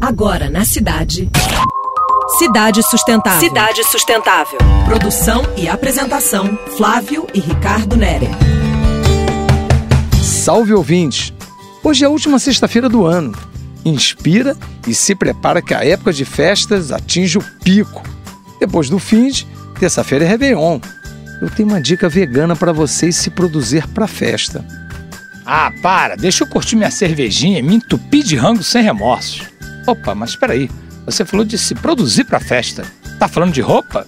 Agora na cidade. Cidade Sustentável. Cidade Sustentável. Produção e apresentação: Flávio e Ricardo Nere. Salve ouvintes! Hoje é a última sexta-feira do ano. Inspira e se prepara que a época de festas atinge o pico. Depois do fim de, terça-feira é Réveillon. Eu tenho uma dica vegana para vocês se produzir para festa. Ah, para, deixa eu curtir minha cervejinha e me entupir de rango sem remorsos. Opa, mas espera aí. Você falou de se produzir para festa. Tá falando de roupa?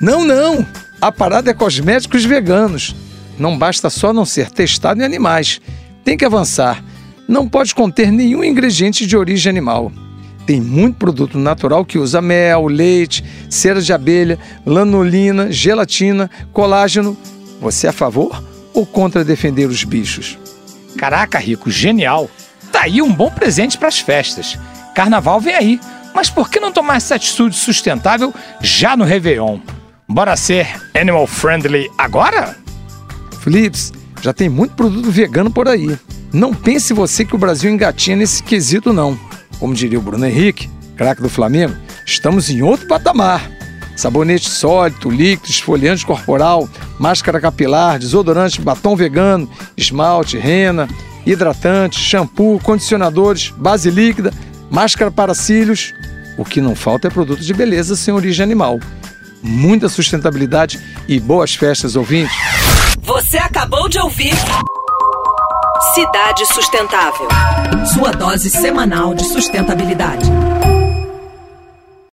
Não, não! A parada é cosméticos veganos. Não basta só não ser testado em animais. Tem que avançar. Não pode conter nenhum ingrediente de origem animal. Tem muito produto natural que usa mel, leite, cera de abelha, lanolina, gelatina, colágeno. Você é a favor ou contra defender os bichos? Caraca, Rico, genial! Tá aí um bom presente para as festas. Carnaval vem aí, mas por que não tomar essa atitude sustentável já no Réveillon? Bora ser animal friendly agora? Philips, já tem muito produto vegano por aí. Não pense você que o Brasil engatinha nesse quesito, não. Como diria o Bruno Henrique, craque do Flamengo, estamos em outro patamar. Sabonete sólido, líquido, esfoliante corporal, máscara capilar, desodorante, batom vegano, esmalte, rena, hidratante, shampoo, condicionadores, base líquida, máscara para cílios. O que não falta é produto de beleza sem origem animal. Muita sustentabilidade e boas festas, ouvintes. Você acabou de ouvir Cidade Sustentável. Sua dose semanal de sustentabilidade.